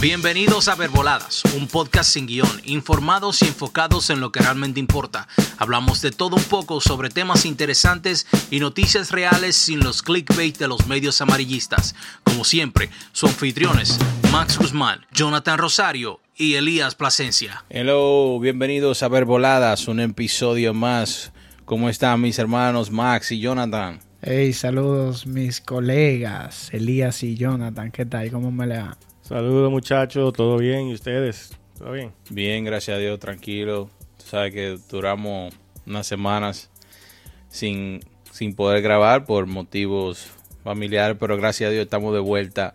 Bienvenidos a Verboladas, un podcast sin guion, informados y enfocados en lo que realmente importa. Hablamos de todo un poco sobre temas interesantes y noticias reales sin los clickbait de los medios amarillistas. Como siempre, sus anfitriones, Max Guzmán, Jonathan Rosario y Elías Plasencia. Hello, bienvenidos a Verboladas, un episodio más. ¿Cómo están mis hermanos Max y Jonathan? Hey, saludos mis colegas, Elías y Jonathan. ¿Qué tal? ¿Cómo me le va? Saludos muchachos, ¿todo bien? ¿Y ustedes? ¿Todo bien? Bien, gracias a Dios, tranquilo. Tú sabes que duramos unas semanas sin, sin poder grabar por motivos familiares, pero gracias a Dios estamos de vuelta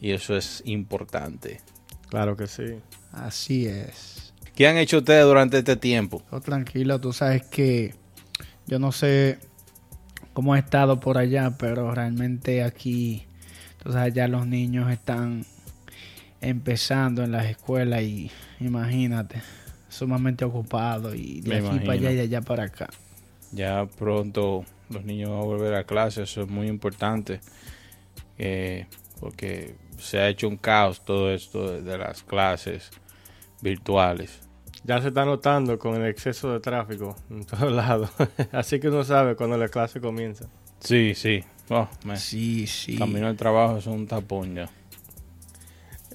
y eso es importante. Claro que sí. Así es. ¿Qué han hecho ustedes durante este tiempo? Oh, tranquilo, tú sabes que yo no sé cómo he estado por allá, pero realmente aquí, tú sabes, ya los niños están empezando en las escuelas y imagínate, sumamente ocupado y de Me aquí imagino. para allá y de allá para acá. Ya pronto los niños van a volver a clase, eso es muy importante, eh, porque se ha hecho un caos todo esto de, de las clases virtuales. Ya se está notando con el exceso de tráfico en todos lados. Así que uno sabe cuando la clase comienza. Sí, sí. Oh, Sí, sí. Camino al trabajo es un tapón ya.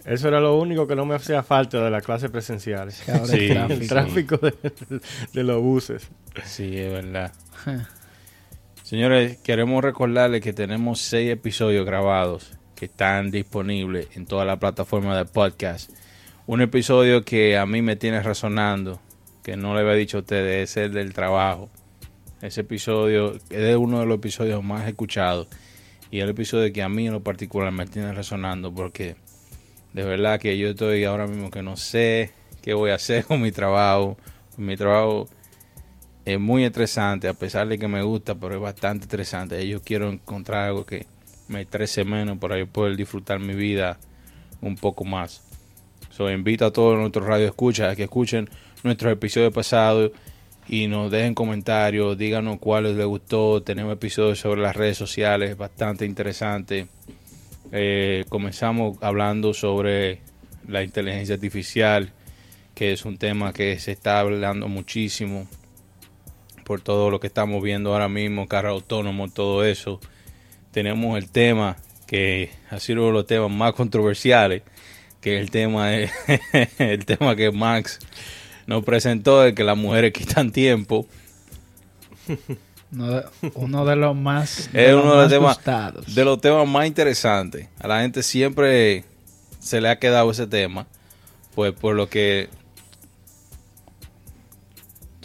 Eso era lo único que no me hacía falta de las clases presenciales. Ahora Sí, el El tráfico. de, de los buses. Sí, es verdad. Señores, queremos recordarles que tenemos seis episodios grabados que están disponibles en toda la plataforma de podcast. Un episodio que a mí me tiene razonando, que no le había dicho a ustedes, es el del trabajo. Ese episodio es uno de los episodios más escuchados y el episodio que a mí en lo particular me tiene resonando porque de verdad que yo estoy ahora mismo que no sé qué voy a hacer con mi trabajo. Mi trabajo es muy estresante, a pesar de que me gusta, pero es bastante estresante. Yo quiero encontrar algo que me estrese menos para yo poder disfrutar mi vida un poco más. So, invito a todos nuestros radio escuchas a que escuchen nuestros episodios pasados y nos dejen comentarios, díganos cuáles les gustó. Tenemos episodios sobre las redes sociales, bastante interesante. Eh, comenzamos hablando sobre la inteligencia artificial, que es un tema que se está hablando muchísimo por todo lo que estamos viendo ahora mismo, carro autónomo, todo eso. Tenemos el tema que ha sido uno de los temas más controversiales, que es el tema de- el tema que Max nos presentó de que las mujeres quitan tiempo. Uno de, uno de los más, Es los uno de los temas de los temas más interesantes. A la gente siempre se le ha quedado ese tema, pues por lo que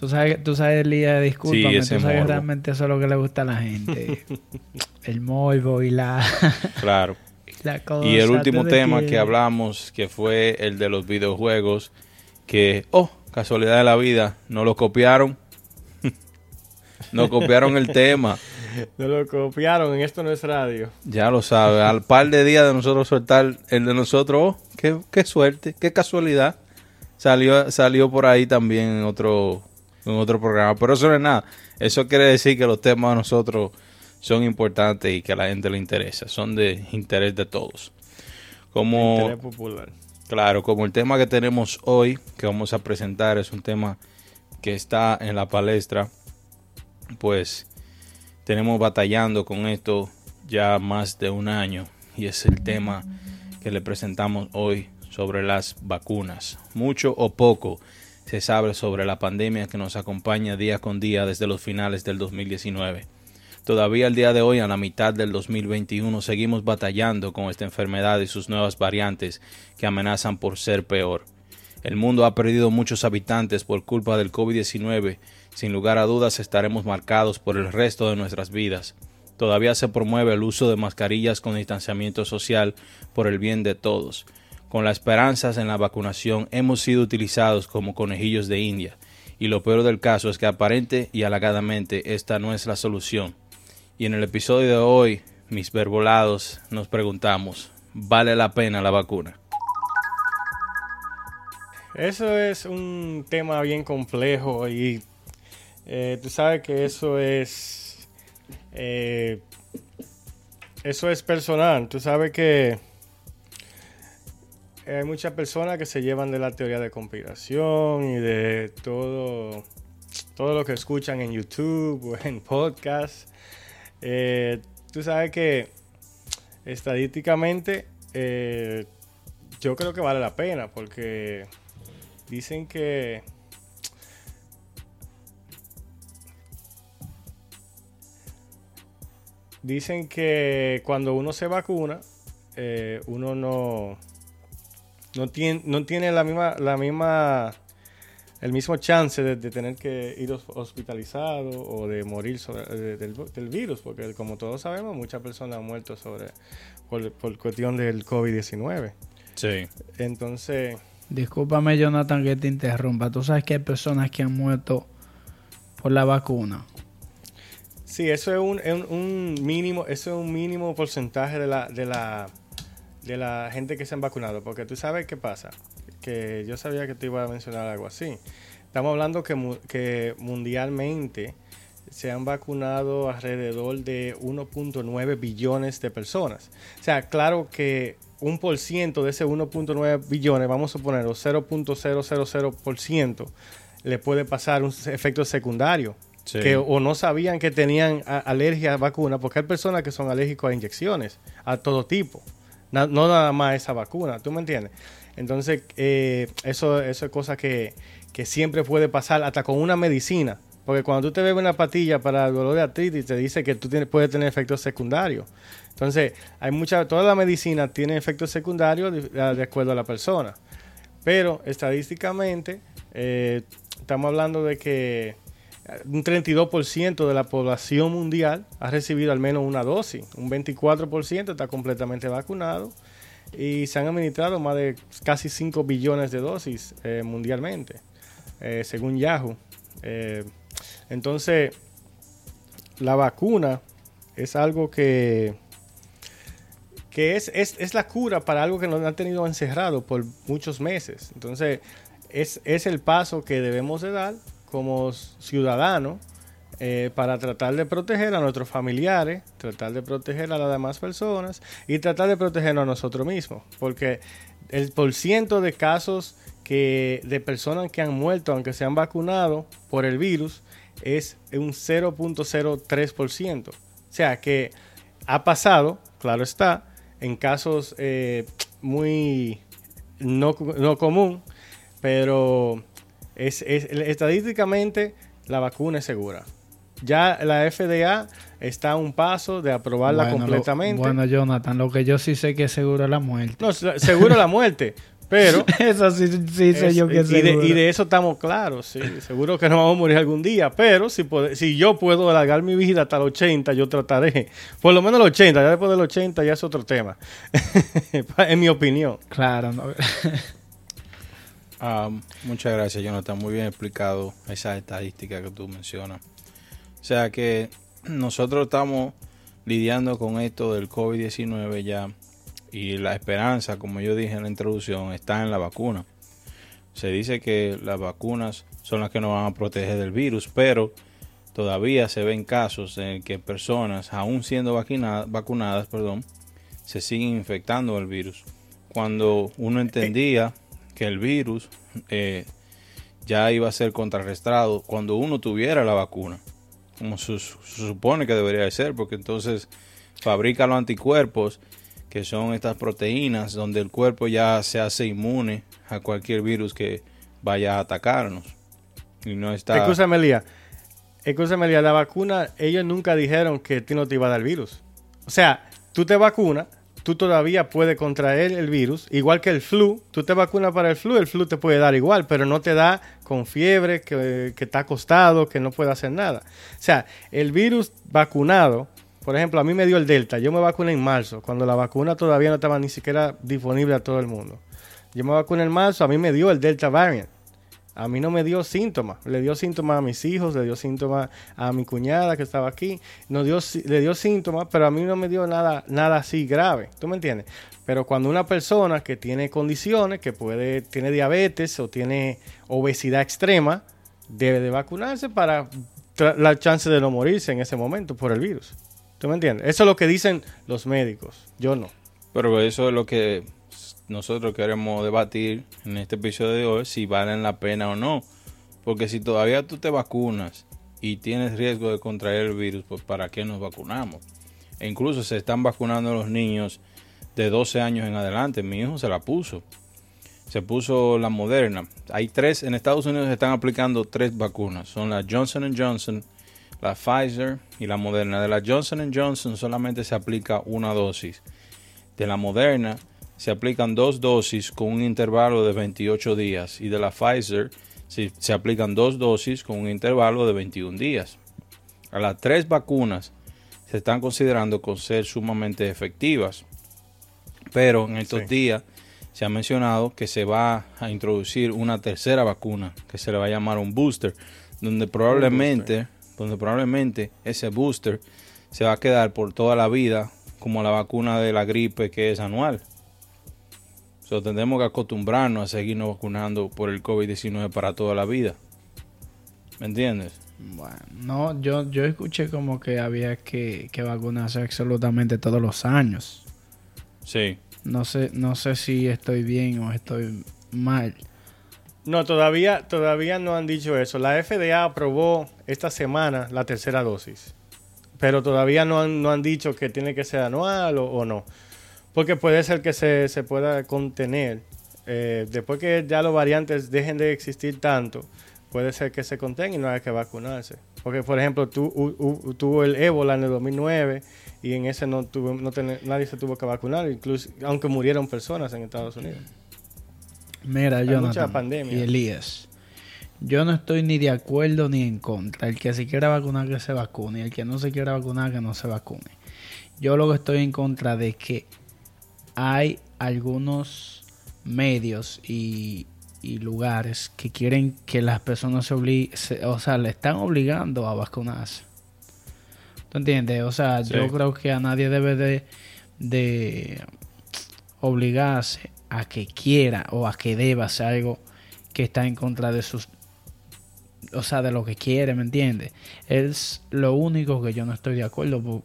Tú sabes, tú sabes, Elías, discúlpame, Sí, tú sabes que realmente eso es lo que le gusta a la gente. el morbo y la, claro. y la cosa. Y el último tema que hablamos, que fue el de los videojuegos, que, oh, casualidad de la vida, no lo copiaron. No copiaron el tema. No lo copiaron, en esto no es radio. Ya lo sabe. Al par de días de nosotros soltar el de nosotros, oh, qué, qué suerte, qué casualidad. Salió, salió por ahí también en otro, en otro programa. Pero eso no es nada. Eso quiere decir que los temas de nosotros son importantes y que a la gente le interesa. Son de interés de todos. Como, Interés popular. Claro, como el tema que tenemos hoy, que vamos a presentar, es un tema que está en la palestra, pues tenemos batallando con esto ya más de un año y es el tema que le presentamos hoy sobre las vacunas. Mucho o poco se sabe sobre la pandemia que nos acompaña día con día desde los finales del 2019. Todavía al día de hoy, a la mitad del 2021, seguimos batallando con esta enfermedad y sus nuevas variantes que amenazan por ser peor. El mundo ha perdido muchos habitantes por culpa del COVID-19. Sin lugar a dudas estaremos marcados por el resto de nuestras vidas. Todavía se promueve el uso de mascarillas con distanciamiento social por el bien de todos. Con las esperanzas en la vacunación hemos sido utilizados como conejillos de India. Y lo peor del caso es que aparente y halagadamente esta no es la solución. Y en el episodio de hoy, mis verbolados, nos preguntamos, ¿vale la pena la vacuna? Eso es un tema bien complejo y eh, tú sabes que eso es eh, eso es personal. Tú sabes que hay muchas personas que se llevan de la teoría de conspiración y de todo, todo lo que escuchan en YouTube o en podcast. Eh, tú sabes que estadísticamente yo creo que vale la pena porque dicen que dicen que cuando uno se vacuna eh, uno no no tiene, no tiene la misma, la misma, el mismo chance de, tener que ir hospitalizado o de morir del, virus, porque como todos sabemos, muchas personas han muerto sobre por, por cuestión del COVID-19. Sí. Entonces... Discúlpame, Jonathan, que te interrumpa. Tú sabes que hay personas que han muerto por la vacuna. Sí, eso es un, un mínimo, eso es un mínimo porcentaje de la, de la de la gente que se han vacunado, porque tú sabes qué pasa, que yo sabía que te iba a mencionar algo así. Estamos hablando que, que mundialmente se han vacunado alrededor de 1.9 billones de personas. O sea, claro que un por ciento de ese 1.9 billones, vamos a poner 0.000%, le puede pasar un efecto secundario. Que o no sabían que tenían alergia a vacuna, porque hay personas que son alérgicos a inyecciones, a todo tipo no nada más esa vacuna, ¿tú me entiendes? Entonces, eh, eso, eso es cosa que, siempre puede pasar hasta con una medicina. Porque cuando tú te bebes una patilla para el dolor de artritis, te dice que tú puedes tener efectos secundarios. Entonces, hay mucha, toda la medicina tiene efectos secundarios de, acuerdo a la persona. Pero estadísticamente, eh, estamos hablando de que un 32% de la población mundial ha recibido al menos una dosis, un 24% está completamente vacunado y se han administrado más de casi 5 billones de dosis eh, mundialmente, eh, según Yahoo. Eh, entonces, la vacuna es algo que, que es, es, la cura para algo que nos han tenido encerrado por muchos meses. Entonces, es, es el paso que debemos de dar como ciudadanos eh, para tratar de proteger a nuestros familiares, tratar de proteger a las demás personas y tratar de protegernos a nosotros mismos. Porque el porciento de casos que, de personas que han muerto, aunque se han vacunado por el virus, es un 0.03%. O sea que ha pasado, claro está, en casos eh, muy no, no común, pero es, estadísticamente la vacuna es segura. Ya la FDA está a un paso de aprobarla completamente. bueno, Jonathan, lo que yo sí sé que es seguro la muerte. No, seguro la muerte. Pero. eso sí, sé yo que es y de, y de, eso estamos claros, sí. Seguro que no vamos a morir algún día. Pero si, si yo puedo alargar mi vida hasta los 80, yo trataré. Por lo menos los 80. Ya después de los 80 ya es otro tema. en mi opinión. Claro. No. Ah, muchas gracias, Jonathan. Muy bien explicado esa estadística que tú mencionas. O sea que nosotros estamos lidiando con esto del COVID-19 ya y la esperanza, como yo dije en la introducción, está en la vacuna. Se dice que las vacunas son las que nos van a proteger del virus, pero todavía se ven casos en que personas, aún siendo vacunadas, vacunadas, perdón, se siguen infectando el virus. Cuando uno entendía que el virus eh, ya iba a ser contrarrestado cuando uno tuviera la vacuna, como se, supone que debería de ser, porque entonces fabrica los anticuerpos, que son estas proteínas donde el cuerpo ya se hace inmune a cualquier virus que vaya a atacarnos. Y no está... Escúchame, Lía. Escúchame, Lía. La vacuna, ellos nunca dijeron que ti no te iba a dar el virus. O sea, tú te vacunas tú todavía puedes contraer el virus, igual que el flu. Tú te vacunas para el flu, el flu te puede dar igual, pero no te da con fiebre, que, está acostado, que no puede hacer nada. O sea, el virus vacunado, por ejemplo, a mí me dio el Delta. Yo me vacuné en marzo, cuando la vacuna todavía no estaba ni siquiera disponible a todo el mundo. Yo me vacuné en marzo, a mí me dio el Delta variant. A mí no me dio síntomas. Le dio síntomas a mis hijos, le dio síntomas a mi cuñada que estaba aquí. No dio, le dio síntomas, pero a mí no me dio nada, nada así grave. ¿Tú me entiendes? Pero cuando una persona que tiene condiciones, que puede, tiene diabetes o tiene obesidad extrema, debe de vacunarse para la chance de no morirse en ese momento por el virus. ¿Tú me entiendes? Eso es lo que dicen los médicos. Yo no. Pero eso es lo que nosotros queremos debatir en este episodio de hoy si valen la pena o no. Porque si todavía tú te vacunas y tienes riesgo de contraer el virus, pues ¿para qué nos vacunamos? E incluso se están vacunando los niños de 12 años en adelante. Mi hijo se la puso. Se puso la moderna. Hay tres, en Estados Unidos se están aplicando tres vacunas. Son la Johnson Johnson, la Pfizer y la Moderna. De la Johnson Johnson solamente se aplica una dosis. De la Moderna se aplican dos dosis con un intervalo de 28 días. Y de la Pfizer se aplican dos dosis con un intervalo de 21 días. A las tres vacunas se están considerando con ser sumamente efectivas. Pero en estos días se ha mencionado que se va a introducir una tercera vacuna que se le va a llamar un booster, donde probablemente, donde probablemente ese booster se va a quedar por toda la vida como la vacuna de la gripe que es anual. So, tendremos que acostumbrarnos a seguirnos vacunando por el COVID-19 para toda la vida. ¿Me entiendes? Bueno, no, yo, yo escuché como que había que, que vacunarse absolutamente todos los años. Sí. No sé, no sé si estoy bien o estoy mal. No, todavía, todavía no han dicho eso. La FDA aprobó esta semana la tercera dosis. Pero todavía no han, no han dicho que tiene que ser anual o, no. Porque puede ser que se, se contener. Eh, después que ya los variantes dejen de existir tanto, puede ser que se contengan y no haya que vacunarse. Porque, por ejemplo, tu, tuvo el ébola en el 2009 y en ese no tuvo, no nadie se tuvo que vacunar, incluso aunque murieron personas en Estados Unidos. Mira, Hay mucha pandemia. y Elías, yo no estoy ni de acuerdo ni en contra. El que se quiera vacunar que se vacune, el que no se quiera vacunar que no se vacune. Yo lo que estoy en contra de que hay algunos medios y, y lugares que quieren que las personas se obliguen, o sea, le están obligando a vacunarse. ¿Tú entiendes? O sea, yo creo que a nadie debe de, de obligarse a que quiera o a que deba hacer algo que está en contra de sus o sea, de lo que quiere, ¿me entiendes? Es lo único que yo no estoy de acuerdo.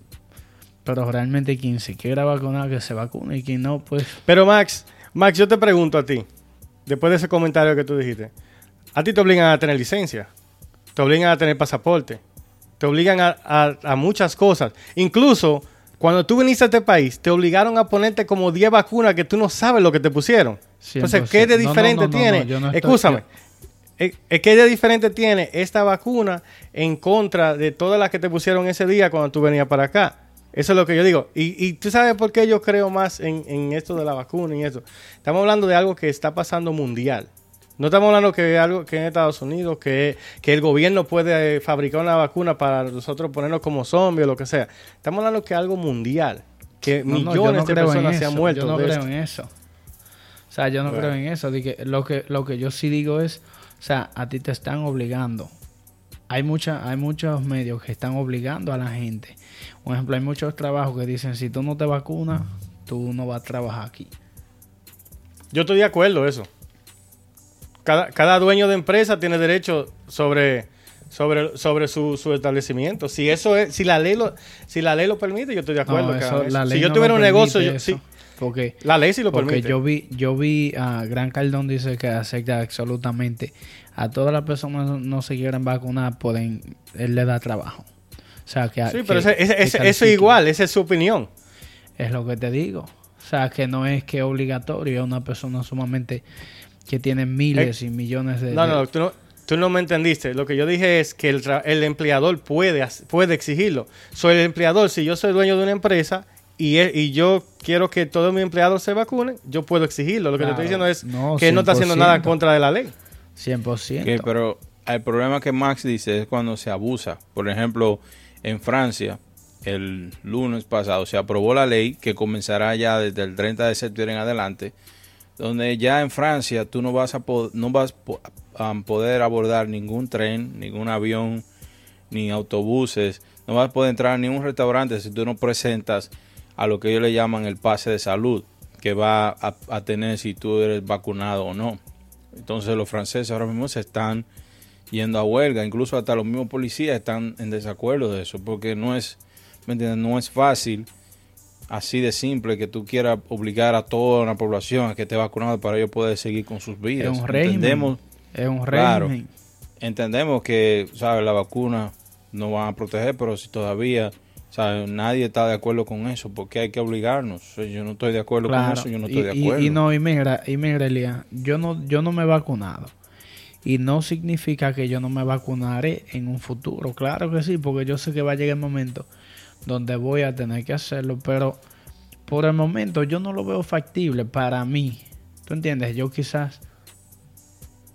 Pero realmente quien se quiera vacunar, que se vacune. Y quien no, pues... Pero Max, Max, yo te pregunto a ti, después de ese comentario que tú dijiste, ¿a ti te obligan a tener licencia? ¿Te obligan a tener pasaporte? te obligan a, muchas cosas. Incluso cuando tú viniste a este país, te obligaron a ponerte como 10 vacunas que tú no sabes lo que te pusieron. Entonces, ¿qué de diferente tiene? Escúchame. Eh, eh, ¿Qué de diferente tiene esta vacuna en contra de todas las que te pusieron ese día cuando tú venías para acá? Eso es lo que yo digo. Y, tú sabes por qué yo creo más en, en, esto de la vacuna y eso. Estamos hablando de algo que está pasando mundial. No estamos hablando que algo que en Estados Unidos, que, el gobierno puede eh, fabricar una vacuna para nosotros ponernos como zombies o lo que sea. Estamos hablando que algo mundial, que millones de personas se han muerto. Yo no creo en eso. O sea, yo no creo en eso. lo, que, lo que yo sí digo es, o sea, a ti te están obligando. Hay, mucha, hay muchos medios que están obligando a la gente. Por ejemplo, hay muchos trabajos que dicen, si tú no te vacunas, tú no vas a trabajar aquí. Yo estoy de acuerdo eso cada, dueño de empresa tiene derecho sobre, sobre, sobre su, establecimiento. Si eso es, si la ley lo, si la ley lo permite, yo estoy de acuerdo. si yo tuviera un negocio, yo. Porque, la ley sí lo porque yo vi, yo vi a Gran Caldón dice que acepta absolutamente a todas las personas no se quieran vacunar, pueden, él le da trabajo. O sea, que, sí, pero eso es igual, esa es su opinión. Es lo que te digo. O sea, que no es que es obligatorio, es una persona sumamente que tienen miles eh, y millones de... No, no, tú no, tú no me entendiste. Lo que yo dije es que el, empleador puede, puede exigirlo. Soy el empleador, si yo soy dueño de una empresa y, y yo quiero que todos mis empleados se vacunen, yo puedo exigirlo. Lo que te estoy diciendo es que no está haciendo nada en contra de la ley. 100%. pero el problema que Max dice es cuando se abusa. Por ejemplo, en Francia, el lunes pasado se aprobó la ley que comenzará ya desde el 30 de septiembre en adelante donde ya en Francia tú no vas a, no vas a poder abordar ningún tren, ningún avión, ni autobuses, no vas a poder entrar a ningún restaurante si tú no presentas a lo que ellos le llaman el pase de salud que va a, tener si tú eres vacunado o no. Entonces los franceses ahora mismo se están yendo a huelga, incluso hasta los mismos policías están en desacuerdo de eso, porque no es, ¿me entiendes? No es fácil así de simple que tú quieras obligar a toda una población a que esté vacunada para ellos poder seguir con sus vidas. Es un régimen. Entendemos, Es un Claro. entendemos que, ¿sabes? La vacuna no van a proteger, pero si todavía, ¿sabes? Nadie está de acuerdo con eso, porque hay que obligarnos. O sea, Yo no estoy de acuerdo con eso, yo no y, estoy de acuerdo. Y, no, y mira, y mira, Elías, yo no, yo no me he vacunado. Y no significa que yo no me vacunaré en un futuro. Claro que sí, porque yo sé que va a llegar el momento donde voy a tener que hacerlo. Pero por el momento yo no lo veo factible para mí. ¿Tú entiendes? Yo quizás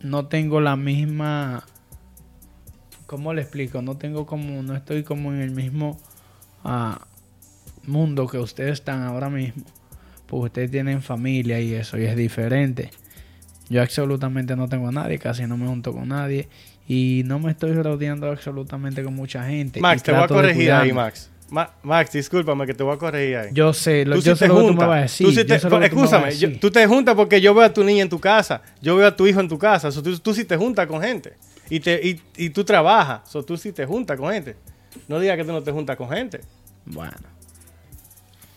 no tengo la misma... ¿Cómo le explico? No tengo como... No estoy como en el mismo ah, mundo que ustedes están ahora mismo. Porque ustedes tienen familia y eso, y es diferente. Yo absolutamente no tengo a nadie, casi no me junto con nadie. Y no me estoy rodeando absolutamente con mucha gente. Max, te voy a corregir ahí. Max. Ma- Max, discúlpame que te voy a corregir ahí. Yo sé, lo, Tú yo sí sé te lo que tú me vas a decir. Tú sí te- tú a yo- tú te juntas porque yo veo a tu niña en tu casa, yo veo a tu hijo en tu casa, so, tú, tú sí te juntas con gente y, te, y, y tú trabajas, so, tú sí te juntas con gente. No digas que tú no te juntas con gente. Bueno,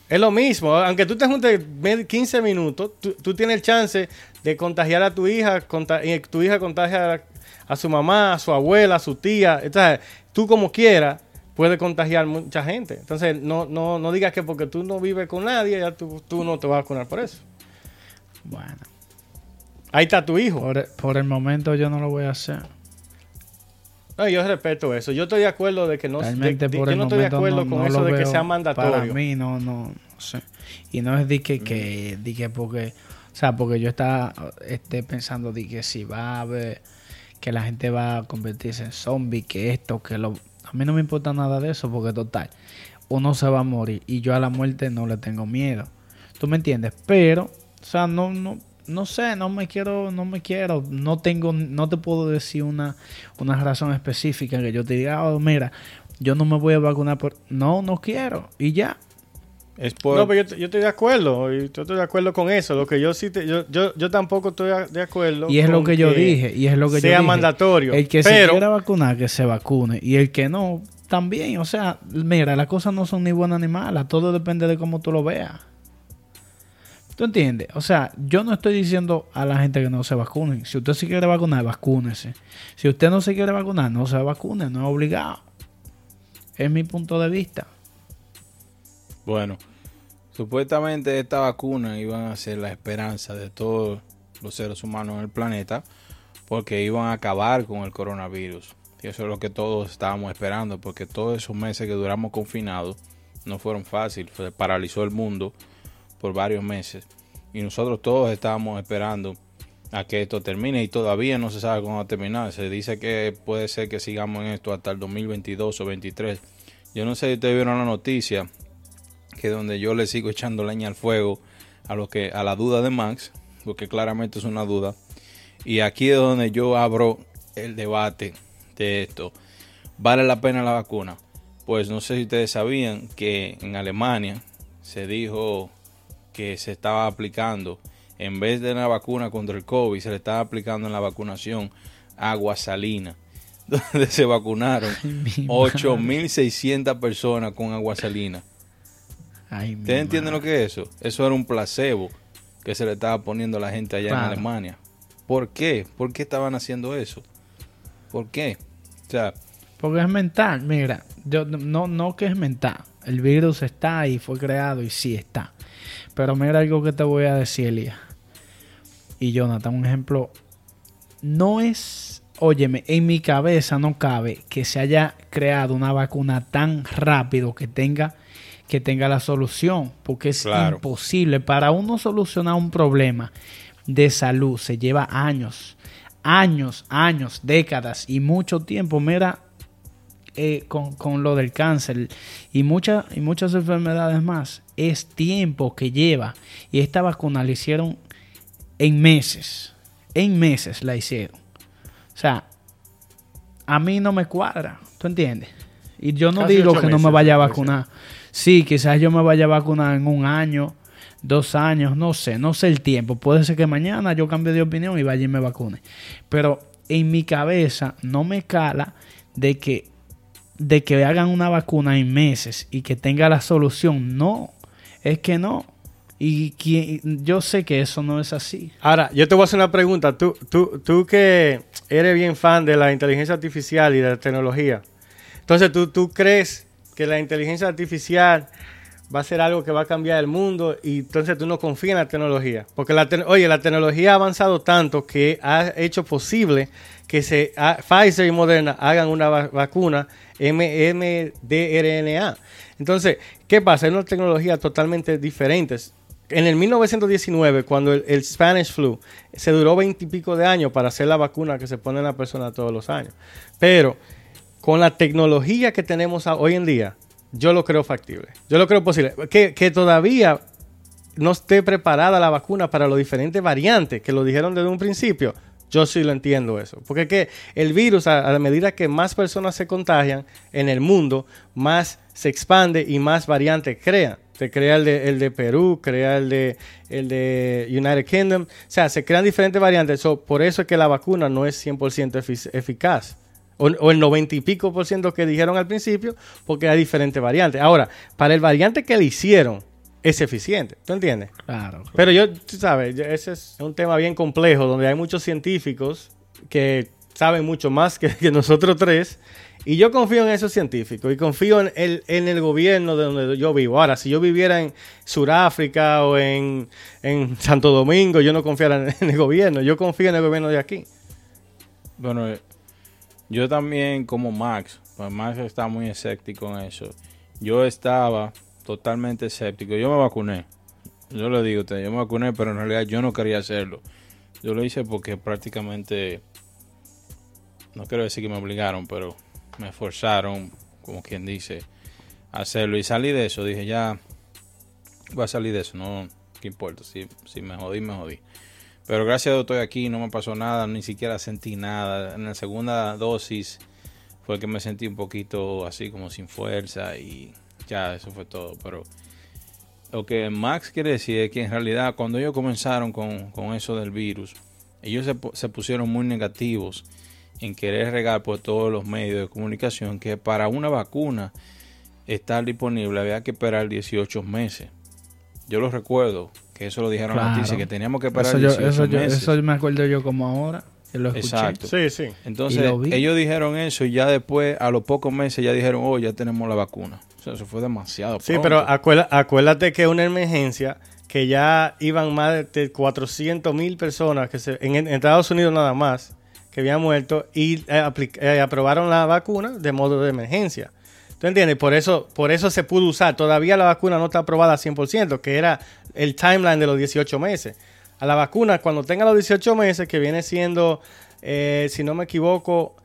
Es lo mismo, aunque tú te juntes med- 15 minutos, tú, tú tienes el chance de contagiar a tu hija, y tu hija contagia a, a su mamá, a su abuela, a su tía. Entonces, tú como quieras puedes contagiar mucha gente. Entonces, no, no, no digas que porque tú no vives con nadie, ya tú, tú no te vas a vacunar por eso. bueno. Ahí está tu hijo. Por, por el momento yo no lo voy a hacer. No, yo respeto eso. Yo estoy de acuerdo de que no, Realmente de- por yo el no estoy de acuerdo no- con no eso de que sea mandatorio. Para mí no, no, no sé. Y no es de que, que, de que porque, o sea, porque yo estaba este, pensando de que si va a haber, que la gente va a convertirse en zombie, que esto, que lo... A mí no me importa nada de eso porque total, uno se va a morir y yo a la muerte no le tengo miedo. ¿Tú me entiendes? Pero, o sea, no, no, no sé, no me quiero, no me quiero, no tengo, no te puedo decir una, una razón específica que yo te diga, oh, mira, yo no me voy a vacunar por, no, no quiero y ya. Es por... No, pero yo, yo estoy de acuerdo, y yo estoy de acuerdo con eso. Lo que yo sí, te- yo, yo, yo tampoco estoy de- acuerdo. Y es lo que yo dije, y es lo que yo sea mandatorio. El que se quiera vacunar, que se vacune. Y el que no, también. O sea, mira, las cosas no son ni buenas ni malas. Todo depende de cómo tú lo veas. ¿Tú entiendes? O sea, yo no estoy diciendo a la gente que no se vacunen. Si usted se quiere vacunar, vacúnese. Si usted no se quiere vacunar, no se vacune. No es obligado. Es mi punto de vista. Bueno, supuestamente esta vacuna iban a ser la esperanza de todos los seres humanos en el planeta porque iban a acabar con el coronavirus. Y eso es lo que todos estábamos esperando porque todos esos meses que duramos confinados no fueron fáciles, paralizó el mundo por varios meses y nosotros todos estábamos esperando a que esto termine y todavía no se sabe cómo va a terminar. Se dice que puede ser que sigamos en esto hasta el 2022 o 2023. Yo no sé si ustedes vieron la noticia que donde yo le sigo echando leña al fuego a lo que a la duda de Max, porque claramente es una duda. Y aquí es donde yo abro el debate de esto. ¿Vale la pena la vacuna? Pues no sé si ustedes sabían que en Alemania se dijo que se estaba aplicando en vez de la vacuna contra el COVID, se le estaba aplicando en la vacunación agua salina, donde se vacunaron mi 8.600 personas con agua salina. Ay, ¿Ustedes entienden lo que es eso? Eso era un placebo que se le estaba poniendo a la gente allá en. Alemania. ¿Por qué? ¿Por qué estaban haciendo eso? ¿Por qué? O sea, Porque es mental, mira, yo no, no que es mental. El virus está y fue creado y sí está. Pero mira algo que te voy a decir, Elías. Y Jonathan, un ejemplo. No es, óyeme, en mi cabeza no cabe que se haya creado una vacuna tan rápido que tenga que tenga la solución, porque es Claro. imposible para uno solucionar un problema de salud se lleva años, años, años, décadas y mucho tiempo. Mira, eh, con, con lo del cáncer y, muchas y muchas enfermedades más, es tiempo que lleva. Y esta vacuna la hicieron en meses. En meses la hicieron. O sea, a mí no me cuadra. ¿Tú entiendes? Y yo no Casi digo que no me vaya a vacunar. Sí, quizás yo me vaya a vacunar en un año, dos años, no sé, no sé el tiempo. Puede ser que mañana yo cambie de opinión y vaya y me vacune. Pero en mi cabeza no me cala de que, de que hagan una vacuna en meses y que tenga la solución. No. Es que no. Y yo sé que eso no es así. Ahora, yo te voy a hacer una pregunta. Tú, tú, tú que eres bien fan de la inteligencia artificial y de la tecnología. Entonces, ¿tú, tú crees que la inteligencia artificial va a ser algo que va a cambiar el mundo y entonces tú no confías en la tecnología. Porque, la oye, la tecnología ha avanzado tanto que ha hecho posible que se, Pfizer y Moderna hagan una vacuna mRNA. Entonces, ¿qué pasa? Es una tecnología totalmente diferente. En el 1919, cuando el, Spanish flu, se duró veintipico de años para hacer la vacuna que se pone en la persona todos los años. Pero con la tecnología que tenemos hoy en día, yo lo creo factible. Yo lo creo posible. Que, que todavía no esté preparada la vacuna para los diferentes variantes que lo dijeron desde un principio. Yo sí lo entiendo eso. Porque es que el virus, a, la medida que más personas se contagian en el mundo, más se expande y más variantes crea. Se crea el de, el de Perú, crea el de, el de United Kingdom. O sea, se crean diferentes variantes. por eso es que la vacuna no es 100% eficaz. O, el 90 y pico por ciento que dijeron al principio, porque hay diferentes variantes. Ahora, para el variante que le hicieron, es eficiente. ¿Tú entiendes? Claro. Pero yo, tú sabes, ese es un tema bien complejo donde hay muchos científicos que saben mucho más que, nosotros tres. Y yo confío en esos científicos y confío en el, en el gobierno de donde yo vivo. Ahora, si yo viviera en Sudáfrica o en, Santo Domingo, yo no confiara en, el gobierno. Yo confío en el gobierno de aquí. Bueno, eh, yo también como Max, pues Max está muy escéptico en eso. Yo estaba totalmente escéptico. Yo me vacuné. Yo le digo, yo me vacuné, pero en realidad yo no quería hacerlo. Yo lo hice porque prácticamente, no quiero decir que me obligaron, pero me forzaron, como quien dice, a hacerlo. Y salí de eso, dije, ya voy a salir de eso, no, qué importa, si, si me jodí, me jodí. Pero gracias a Dios estoy aquí, no me pasó nada, ni siquiera sentí nada. En la segunda dosis fue que me sentí un poquito así como sin fuerza y ya, eso fue todo. Pero lo que Max quiere decir es que en realidad cuando ellos comenzaron con, eso del virus, ellos se, se, pusieron muy negativos en querer regar por todos los medios de comunicación que para una vacuna estar disponible había que esperar 18 meses. Yo lo recuerdo, que eso lo dijeron claro. las noticias, que teníamos que esperar 18 meses. eso me acuerdo yo como ahora. Exacto. Sí, sí. Entonces, ellos dijeron eso y ya después, a los pocos meses, ya dijeron, oh, ya tenemos la vacuna. O sea, eso fue demasiado. Sí, pero acuérdate, que es una emergencia que ya iban más de 400 mil personas que se, en, Estados Unidos nada más que habían muerto y eh, eh, aprobaron la vacuna de modo de emergencia. ¿Tú entiendes? Por eso, por eso se pudo usar. Todavía la vacuna no está aprobada al 100%, que era el timeline de los 18 meses a la vacuna cuando tenga los 18 meses, que viene siendo, eh, si no me equivoco,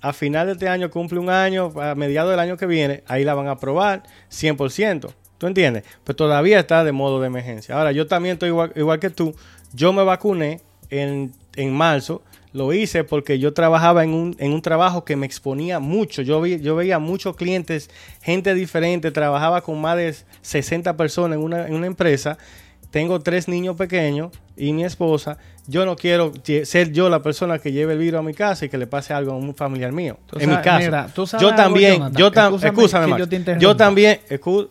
a final de este año cumple un año, a mediados del año que viene, ahí la van a aprobar 100%. ¿Tú entiendes? Pero todavía está de modo de emergencia. Ahora, yo también estoy igual, que tú. Yo me vacuné en, en, marzo. Lo hice porque yo trabajaba en un, en un trabajo que me exponía mucho. Yo, vi, yo veía muchos clientes, gente diferente. Trabajaba con más de 60 personas en una, en una empresa tengo tres niños pequeños y mi esposa, yo no quiero ser yo la persona que lleve el virus a mi casa y que le pase algo a un familiar mío. en mi casa. yo también, yo también, escúchame, Max. Yo, también,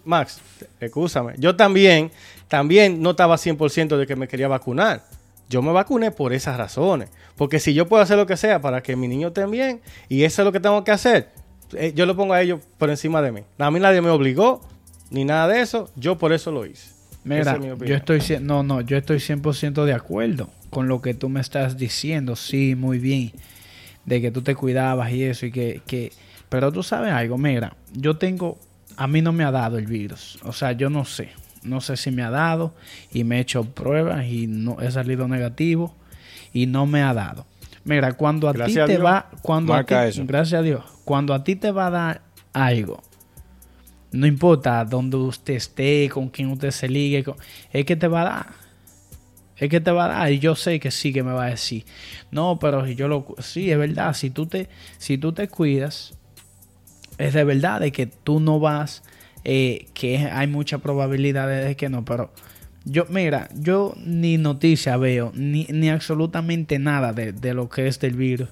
Max, escúchame. Yo también, también no estaba 100% de que me quería vacunar. Yo me vacuné por esas razones. Porque si yo puedo hacer lo que sea para que mi niño esté bien y eso es lo que tengo que hacer, eh, yo lo pongo a ellos por encima de mí. A mí nadie me obligó ni nada de eso. Yo por eso lo hice. Mira, yo estoy no, no, yo estoy 100% de acuerdo con lo que tú me estás diciendo. Sí, muy bien. De que tú te cuidabas y eso y que, que pero tú sabes algo, mira, yo tengo a mí no me ha dado el virus. O sea, yo no sé. No sé si me ha dado y me he hecho pruebas y no he salido negativo y no me ha dado. Mira, cuando a ti te va cuando gracias a Dios, cuando a ti te va a dar algo no importa dónde usted esté, con quién usted se ligue, es que te va a dar. Es que te va a dar. Y yo sé que sí que me va a decir. No, pero si yo lo. Sí, es verdad. Si tú te, si tú te cuidas, es de verdad de que tú no vas. Eh, que hay mucha probabilidad de que no. Pero yo, mira, yo ni noticia veo, ni, ni absolutamente nada de, de lo que es del virus.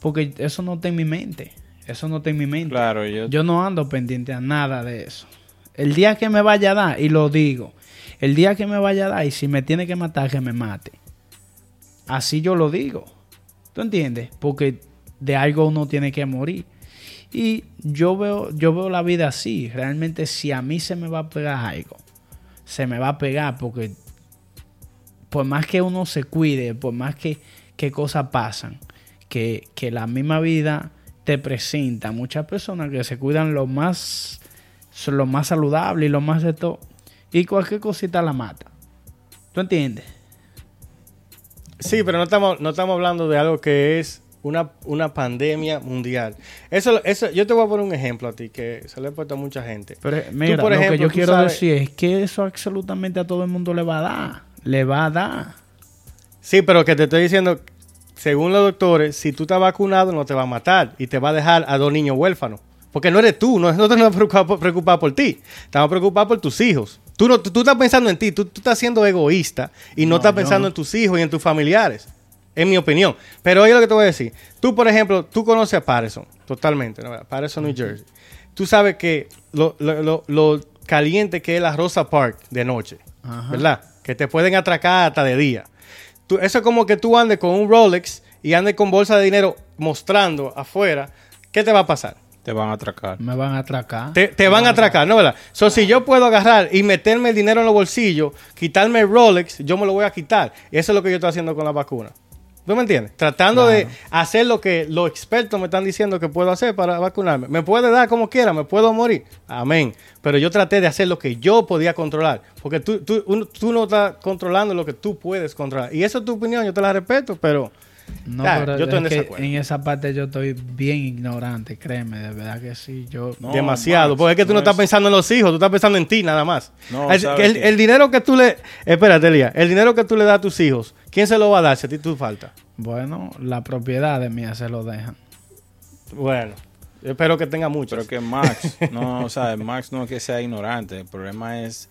Porque eso no está en mi mente. Eso no está en mi mente. Claro, yo... yo no ando pendiente a nada de eso. El día que me vaya a dar, y lo digo, El día que me vaya a dar y si me tiene que matar, que me mate. Así yo lo digo. ¿Tú entiendes? Porque de algo uno tiene que morir. Y yo veo, yo veo la vida así. Realmente si a mí se me va a pegar algo, se me va a pegar porque por más que uno se cuide, por más que, que cosas pasan, que, que la misma vida te presenta muchas personas que se cuidan lo más, lo más saludable y lo más de todo. Y cualquier cosita la mata. ¿Tú entiendes? Sí, pero no estamos, no estamos hablando de algo que es una, una pandemia mundial. Eso, eso, yo te voy a poner un ejemplo a ti que se le ha puesto a mucha gente. Pero mira, por lo que yo quiero sabes- decir es que eso absolutamente a todo el mundo le va a dar. Le va a dar. Sí, pero que te estoy diciendo, según los doctores, si tú estás vacunado no te va a matar y te va a dejar a dos niños huérfanos. Porque no eres tú, no, no te estamos preocupados preocupado por ti, estamos preocupados por tus hijos. Tú, no, tú, tú estás pensando en ti, tú, tú estás siendo egoísta y no, No, estás pensando no. en tus hijos y en tus familiares, en mi opinión. Pero oye lo que te voy a decir. Tú, por ejemplo, tú conoces a Patterson, totalmente, ¿no? Patterson, New Jersey. Tú sabes que lo, lo- lo- lo caliente que es la Rosa Park de noche, Ajá. ¿verdad? Que te pueden atracar hasta de día. Tú- eso es como que tú andes con un Rolex y andes con bolsa de dinero mostrando afuera. ¿Qué te va a pasar? Te van a atracar. Me van a atracar. Te, te van a atracar, ¿no? ¿Verdad? So, si yo puedo agarrar y meterme el dinero en los bolsillos, quitarme el Rolex, yo me lo voy a quitar. Y eso es lo que yo estoy haciendo con la vacuna. ¿Tú me entiendes? Tratando de hacer lo que los expertos me están diciendo que puedo hacer para vacunarme. Me puede dar como quiera, me puedo morir. Amén. Pero yo traté de hacer lo que yo podía controlar. Porque tú, tú, uno- tú no estás controlando lo que tú puedes controlar. Y esa es tu opinión, yo te la respeto, pero... No, Ah, pero yo estoy en es que desacuerdo. en esa parte yo estoy bien ignorante, créeme, de verdad que sí. Yo No, demasiado. Max, porque es que tú no, no estás es- pensando en los hijos, tú estás pensando en ti nada más. No, Es- ¿sabes que el, el dinero que tú le. Espérate. El dinero que tú le das a tus hijos, ¿quién se lo va a dar si a ti tú falta? Bueno, la propiedad de mía se lo dejan. Bueno, yo espero que tenga mucho. Pero que Max, no, o sea, Max no es que sea ignorante. El problema es,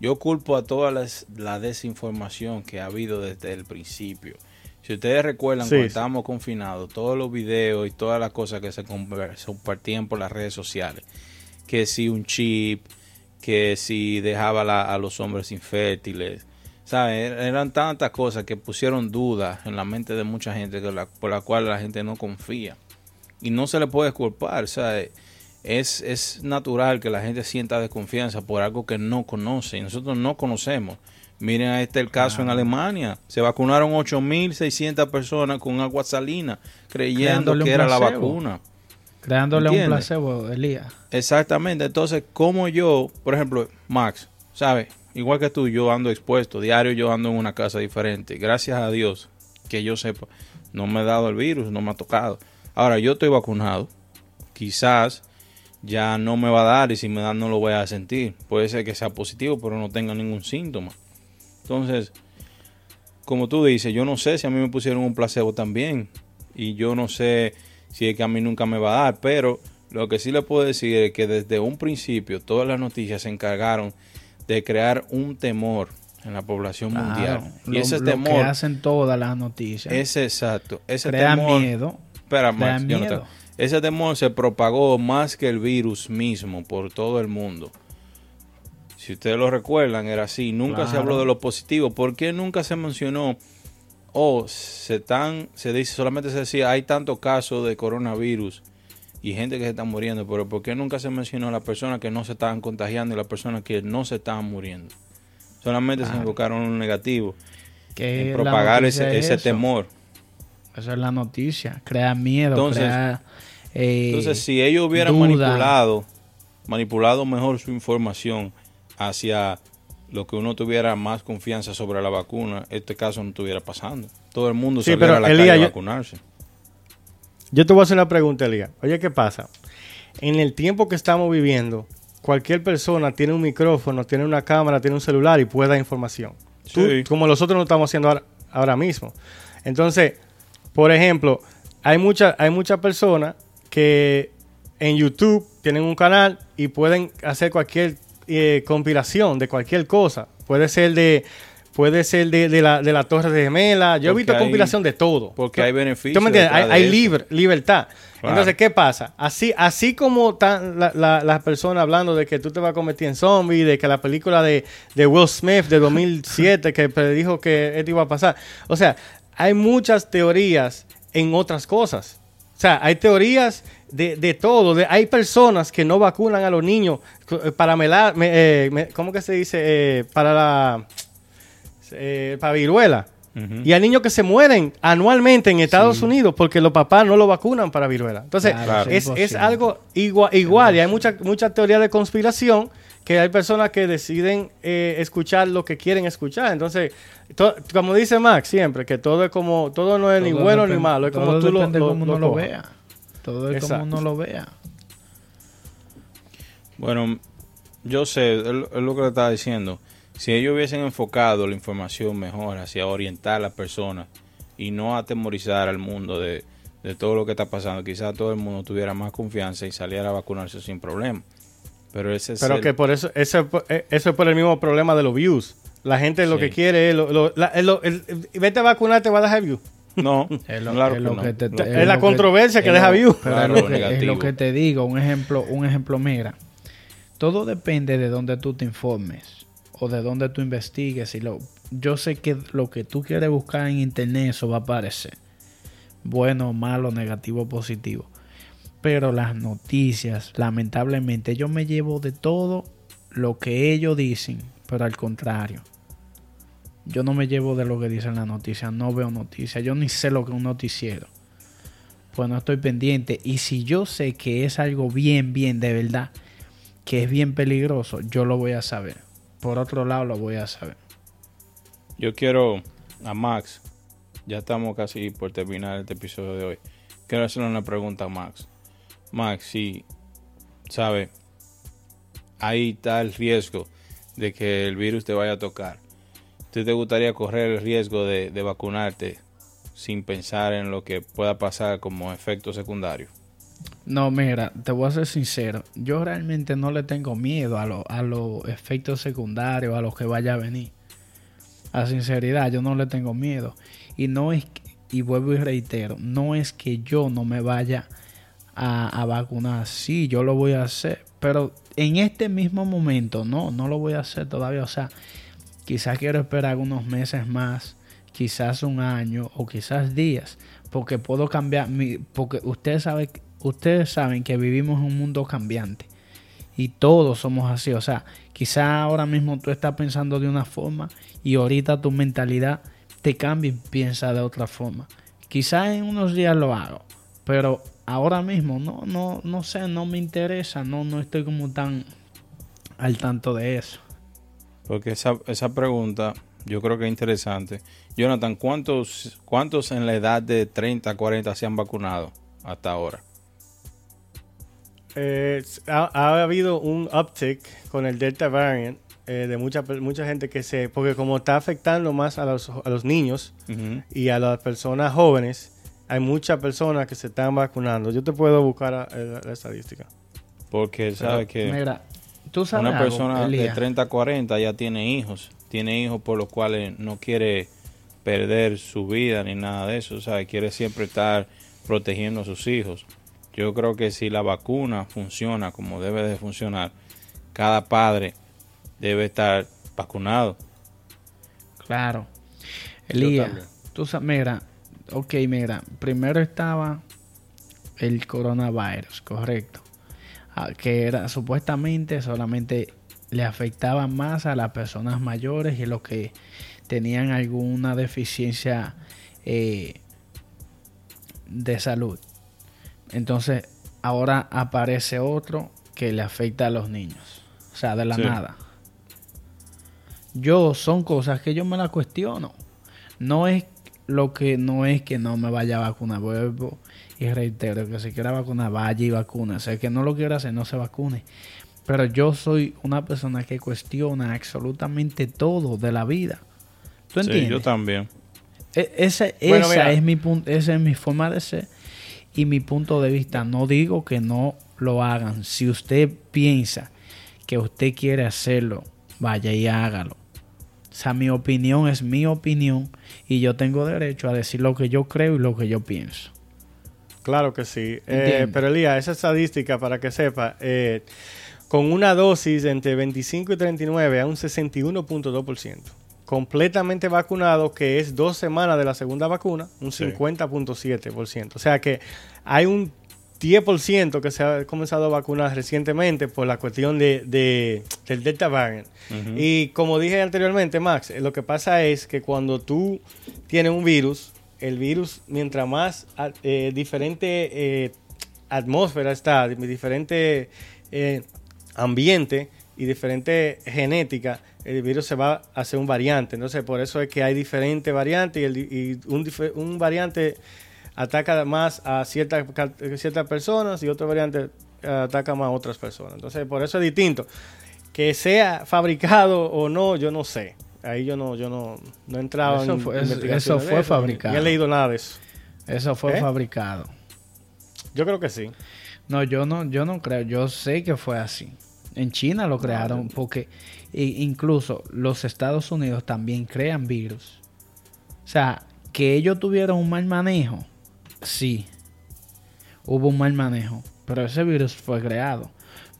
yo culpo a toda las- la desinformación que ha habido desde el principio. Si ustedes recuerdan, Sí, cuando sí. estábamos confinados, todos los videos y todas las cosas que se compartían por las redes sociales, que si un chip, que si dejaba la- a los hombres infértiles, ¿sabes? Er- Eran tantas cosas que pusieron dudas en la mente de mucha gente que la- por la cual la gente no confía y no se le puede culpar. Sea, es, es natural que la gente sienta desconfianza por algo que no conoce y nosotros no conocemos. Miren, a este el caso en Alemania. Se vacunaron 8.600 personas con agua salina creyendo Creándole que era la vacuna. Creándole un placebo, Elías. Exactamente. Entonces, como yo, por ejemplo, Max, ¿sabes? Igual que tú, yo ando expuesto. Diario yo ando en una casa diferente. Gracias a Dios, que yo sepa, no me ha dado el virus, no me ha tocado. Ahora, yo estoy vacunado. Quizás ya no me va a dar y si me da no lo voy a sentir. Puede ser que sea positivo, pero no tenga ningún síntoma. Entonces, como tú dices, yo no sé si a mí me pusieron un placebo también. Y yo no sé si es que a mí nunca me va a dar. Pero lo que sí le puedo decir es que desde un principio todas las noticias se encargaron de crear un temor en la población mundial. Y lo, ese lo que temor, hacen todas las noticias. ese exacto, ese Crea temor, miedo. Espera, crea Max, miedo. Ese temor se propagó más que el virus mismo por todo el mundo. Si ustedes lo recuerdan, era así. Nunca se habló de lo positivo. ¿Por qué nunca se mencionó? O se tan, se dice, solamente se decía, hay tantos casos de coronavirus y gente que se está muriendo, pero ¿por qué nunca se mencionó a las personas que no se estaban contagiando y las personas que no se estaban muriendo? Solamente se enfocaron en lo negativo, Que en propagar ese, es ese temor. Esa es la noticia. Crea miedo, Entonces- crea... eh, Entonces, si ellos hubieran duda. manipulado, manipulado mejor su información hacia lo que uno tuviera más confianza sobre la vacuna, este caso no estuviera pasando. Todo el mundo Sí, saliera pero, a la Elías, calle a vacunarse. Yo te voy a hacer una pregunta, Elías. Oye, ¿qué pasa? En el tiempo que estamos viviendo, cualquier persona tiene un micrófono, tiene una cámara, tiene un celular y puede dar información. Tú- Sí. como nosotros lo estamos haciendo ahora, ahora mismo. Entonces, por ejemplo, hay muchas hay muchas personas que en YouTube tienen un canal y pueden hacer cualquier eh, compilación de cualquier cosa. Puede ser de puede ser de, de la, de la Torre de Gemela. Yo he visto compilación de todo. Porque hay beneficios. ¿Tú me entiendes? Hay, libre, libertad. Entonces, ¿qué pasa? Así, así como están las personas hablando de que tú te vas a convertir en zombie, de que la película de, de Will Smith de 2007 que predijo que esto iba a pasar. O sea, hay muchas teorías en otras cosas. O sea, hay teorías de, de todo. De, hay personas que no vacunan a los niños eh, para melar, eh, ¿cómo que se dice? Eh, para la para viruela. Y hay niños que se mueren anualmente en Estados Unidos porque los papás no lo vacunan para viruela. Entonces, es, algo igual, igual y hay mucha, mucha teoría de conspiración que hay personas que deciden escuchar lo que quieren escuchar. Entonces, como dice Max siempre, que todo es como, todo no es ni bueno ni malo, es como tú lo, como lo, vea. Todo es como uno lo vea. Bueno, yo sé, es lo que le estaba diciendo si ellos hubiesen enfocado la información mejor hacia orientar a las personas y no atemorizar al mundo de, todo lo que está pasando, quizás todo el mundo tuviera más confianza y saliera a vacunarse sin problema. Pero ese es Pero que por eso, eso, eh, eso es por el mismo problema de los views. La gente lo que quiere es, lo, vete a vacunarte, va a dejar views. No, es, la controversia que, deja views. es lo que te digo, un ejemplo, un ejemplo, mira, todo depende de donde tú te informes o de dónde tú investigues. Y lo, yo sé que lo que tú quieres buscar en internet, eso va a aparecer. Bueno, malo, negativo, positivo. Pero las noticias, lamentablemente, yo me llevo de todo lo que ellos dicen, pero al contrario. Yo no me llevo de lo que dicen las noticias, no veo noticias, yo ni sé lo que es un noticiero. Pues no estoy pendiente. Y si yo sé que es algo bien, bien, de verdad, que es bien peligroso, yo lo voy a saber por otro lado lo voy a saber. Yo quiero a Max, ya estamos casi por terminar este episodio de hoy. Quiero hacerle una pregunta a Max. Max, si sabe, ahí está el riesgo de que el virus te vaya a tocar. ¿Tú te gustaría correr el riesgo de, vacunarte sin pensar en lo que pueda pasar como efecto secundario? No, mira, te voy a ser sincero. Yo realmente no le tengo miedo a, los efectos secundarios, a los que vaya a venir. A sinceridad, yo no le tengo miedo. Y no es, y vuelvo y reitero, no es que yo no me vaya a, a vacunar. Sí, yo lo voy a hacer. Pero en este mismo momento, no, no lo voy a hacer todavía. O sea, quizás quiero esperar unos meses más, quizás un año o quizás días. Porque puedo cambiar mi. Porque usted sabe ustedes saben que vivimos en un mundo cambiante y todos somos así. O sea, quizá ahora mismo tú estás pensando de una forma y ahorita tu mentalidad te cambia y piensa de otra forma. Quizá en unos días lo hago, pero ahora mismo no, no, no sé, no me interesa, no, no estoy como tan al tanto de eso. Porque esa, esa pregunta yo creo que es interesante. Jonathan, ¿cuántos, ¿cuántos en la edad de 30, 40 se han vacunado hasta ahora? Eh, ha, habido un uptick con el Delta variant eh, de mucha, mucha gente que se... Porque como está afectando más a los, a los niños y a las personas jóvenes, hay muchas personas que se están vacunando. Yo te puedo buscar eh, la, estadística. Porque sabe que una persona de 30 a 40 ya tiene hijos. Tiene hijos por los cuales no quiere perder su vida ni nada de eso. O sea, quiere siempre estar protegiendo a sus hijos. Yo creo que si la vacuna funciona como debe de funcionar, cada padre debe estar vacunado. Claro. Elías, tú sabes, mira, ok, mira, primero estaba el coronavirus, correcto. Ah, que era supuestamente solamente le afectaba más a las personas mayores y los que tenían alguna deficiencia eh, de salud. Entonces, ahora aparece otro que le afecta a los niños. O sea, de la nada. Yo, son cosas que yo me las cuestiono. No es lo que no es que no me vaya a vacunar. Vuelvo y reitero que si quiera vacunar, vaya y vacune. O sea, que no lo quiera hacer, no se vacune. Pero yo soy una persona que cuestiona absolutamente todo de la vida. ¿Tú entiendes? Sí, yo también. E, esa, es mi esa es mi forma de ser y mi punto de vista. No digo que no lo hagan. Si usted piensa que usted quiere hacerlo, vaya y hágalo. O sea, mi opinión es mi opinión y yo tengo derecho a decir lo que yo creo y lo que yo pienso. Claro que sí. Eh, pero Elías, esa estadística, para que sepa, eh, con una dosis entre 25 y 39 a un 61.2%. Completamente vacunado, que es dos semanas de la segunda vacuna, un 50.7%. O sea que hay un 10% que se ha comenzado a vacunar recientemente por la cuestión de, del Delta variant. Y como dije anteriormente, Max, lo que pasa es que cuando tú tienes un virus, el virus, mientras más eh, diferente eh, atmósfera está, diferente eh, ambiente y diferente genética, el virus se va a hacer un variante. Entonces, por eso es que hay diferentes variantes y, un, un variante ataca más a ciertas ciertas personas y otra variante ataca más a otras personas. Entonces, por eso es distinto. Que sea fabricado o no, yo no sé. Ahí yo no, yo no, no entraba eso fue, Eso fue fabricado. No he leído nada de eso. Eso fue ¿Eh? fabricado. Yo creo que sí. No, yo no, yo no creo. Yo sé que fue así. En China lo crearon porque incluso los Estados Unidos también crean virus. O sea, que ellos tuvieron un mal manejo sí, hubo un mal manejo, pero ese virus fue creado.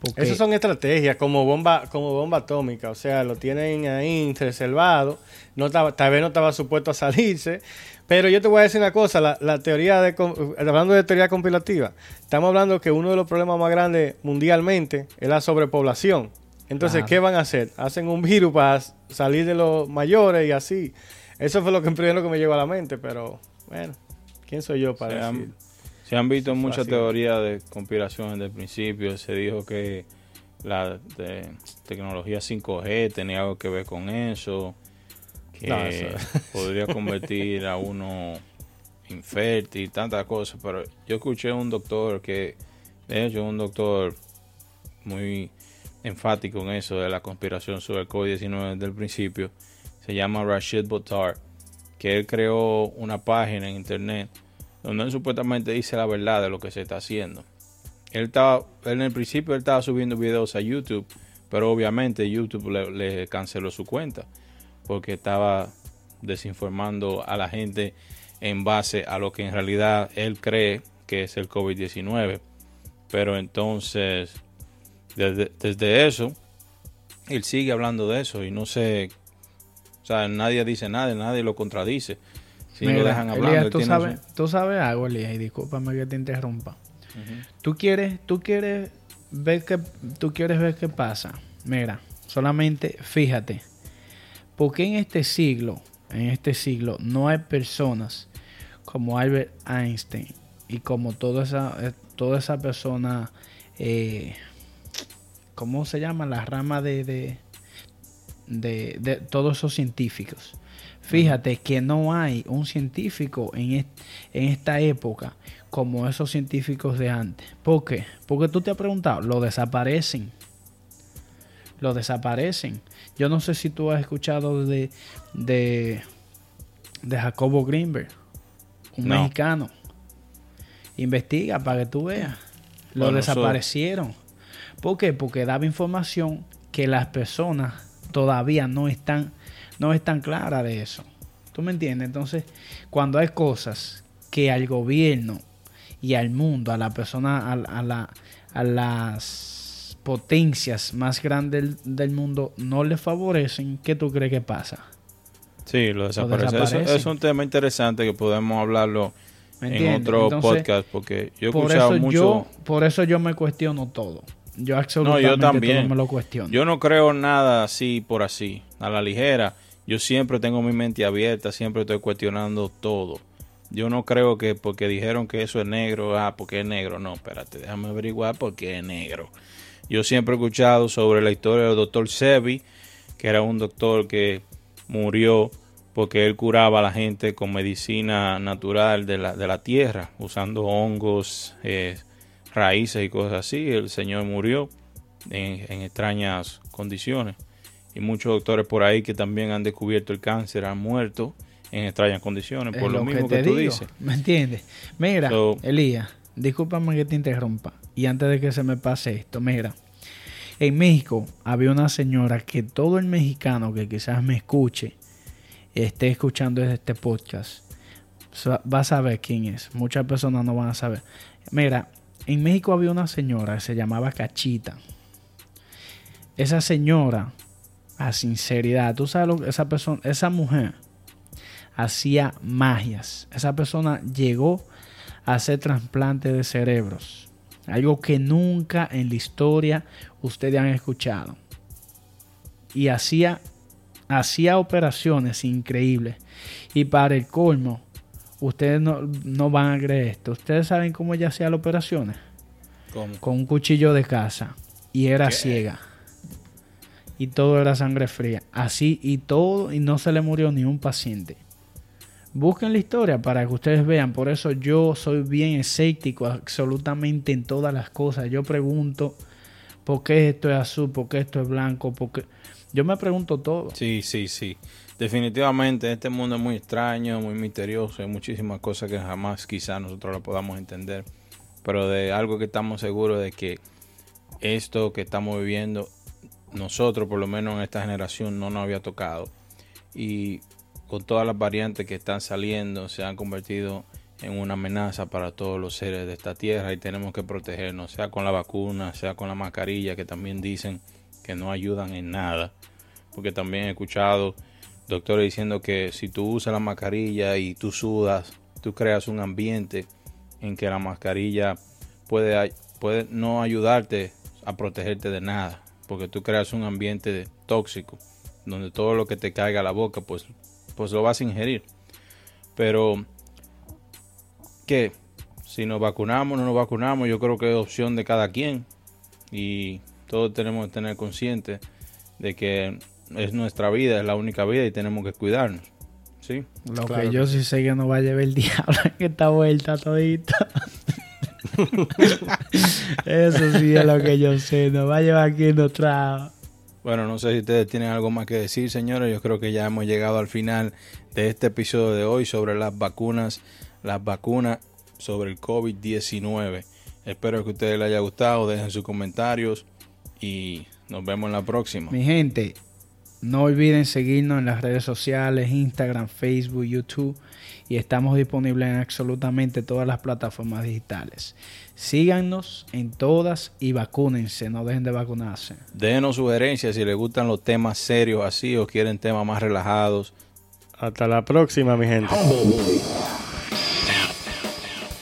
Porque... Esas son estrategias como bomba, como bomba atómica, o sea, lo tienen ahí reservado, no tal vez no estaba supuesto a salirse, pero yo te voy a decir una cosa, la, teoría de, hablando de teoría compilativa, estamos hablando que uno de los problemas más grandes mundialmente es la sobrepoblación. Entonces, ¿qué van a hacer? Hacen un virus para salir de los mayores y así. Eso fue lo que primero que me llegó a la mente, pero bueno. ¿Quién soy yo para se Han, se han visto muchas teorías de conspiración desde el principio. Se dijo que la tecnología 5G tenía algo que ver con eso, que podría convertir a uno infértil, tantas cosas. Pero yo escuché a un doctor que, de hecho, un doctor muy enfático en eso de la conspiración sobre el COVID-19 desde el principio. Se llama Rashid Bottar, que él creó una página en internet donde él supuestamente dice la verdad de lo que se está haciendo. Él estaba, en el principio él estaba subiendo videos a YouTube, pero obviamente YouTube le, canceló su cuenta porque estaba desinformando a la gente en base a lo que en realidad él cree que es el COVID-19. Pero entonces, desde, desde, eso, él sigue hablando de eso y no sé, o sea, nadie dice nada, nadie lo contradice. Si lo dejan hablando. tú, sabes, tú sabes algo, Elías, y discúlpame que te interrumpa. Tú quieres, tú quieres ver que, tú quieres ver qué pasa. Mira, solamente fíjate, porque en este siglo, en este siglo, no hay personas como Albert Einstein y como toda esa, eh, toda esa persona, eh, ¿cómo se llama? La rama de, de, de, de todos esos científicos Fíjate que no hay un científico en, en esta época como esos científicos de antes. ¿Por qué? Porque tú te has preguntado, lo desaparecen. Lo desaparecen. Yo no sé si tú has escuchado de, de, de Jacobo Greenberg, un mexicano. Investiga para que tú veas. Lo desaparecieron. ¿Por qué? Porque daba información que las personas todavía no están no es tan clara de eso. ¿Tú me entiendes? Entonces, cuando hay cosas que al gobierno y al mundo, a la persona, a, la, a las potencias más grandes del, mundo no le favorecen, ¿qué tú crees que pasa? Sí, lo desaparece. es un tema interesante que podemos hablarlo en otro podcast porque yo he escuchado mucho... por eso yo me cuestiono todo. Yo absolutamente no, yo también. me lo cuestiono. Yo no creo nada así por así, a la ligera. Yo siempre tengo mi mente abierta, siempre estoy cuestionando todo. Yo no creo que porque dijeron que eso es negro, ah, porque es negro. No, espérate, déjame averiguar por qué es negro. Yo siempre he escuchado sobre la historia del doctor Sebi, que era un doctor que murió porque él curaba a la gente con medicina natural de la, de la tierra, usando hongos, eh, raíces y cosas así. El señor murió en extrañas condiciones y muchos doctores por ahí que también han descubierto el cáncer han muerto en extrañas condiciones, por lo, mismo que, tú dices. ¿Me entiendes? Mira, Elías, discúlpame que te interrumpa. Y antes de que se me pase esto, mira, En México había una señora que todo el mexicano que quizás me escuche, esté escuchando este podcast, va a saber quién es. Muchas personas no van a saber. Mira, en México había una señora que se llamaba Cachita. Esa señora, a sinceridad, tú sabes lo que esa persona, esa mujer hacía magias. Esa persona llegó a hacer trasplante de cerebros. Algo que nunca en la historia ustedes han escuchado. Y hacía, hacía operaciones increíbles. Y para el colmo, ustedes no, van a creer esto. Ustedes saben cómo ella hacía las operaciones. Con un cuchillo de casa. Y era ciega. Y todo era sangre fría. Así y todo. Y no se le murió ni un paciente. Busquen la historia para que ustedes vean. Por eso yo soy bien escéptico absolutamente en todas las cosas. Yo pregunto por qué esto es azul, por qué esto es blanco, por Yo me pregunto todo. Sí, sí, sí. Definitivamente este mundo es muy extraño, muy misterioso. Hay muchísimas cosas que jamás quizás nosotros lo podamos entender. Pero de algo que estamos seguros de que esto que estamos viviendo, nosotros por lo menos en esta generación no nos había tocado. Y con todas las variantes que están saliendo, se han convertido en una amenaza para todos los seres de esta tierra y tenemos que protegernos, sea con la vacuna, sea con la mascarilla, que también dicen que no ayudan en nada. Porque también he escuchado doctores diciendo que si tú usas la mascarilla y tú sudas, tú creas un ambiente en que la mascarilla puede, puede no ayudarte a protegerte de nada, porque tú creas un ambiente tóxico, donde todo lo que te caiga a la boca, pues pues lo vas a ingerir. Pero, ¿qué? Si nos vacunamos o no nos vacunamos, yo creo que es opción de cada quien. Y todos tenemos que tener consciente de que es nuestra vida, es la única vida y tenemos que cuidarnos. ¿Sí? Lo que yo sí sé que no va a llevar el diablo en esta vuelta todita. Eso sí es lo que yo sé. Nos va a llevar aquí nuestra bueno, no sé si ustedes tienen algo más que decir, señores. Yo creo que ya hemos llegado al final de este episodio de hoy sobre las vacunas, las vacunas sobre el COVID-19. Espero que a ustedes les haya gustado. Dejen sus comentarios y nos vemos en la próxima. Mi gente, no olviden seguirnos en las redes sociales, Instagram, Facebook, YouTube y estamos disponibles en absolutamente todas las plataformas digitales. Síganos en todas y vacúnense, no dejen de vacunarse. Denos sugerencias si les gustan los temas serios así o quieren temas más relajados. Hasta la próxima, mi gente.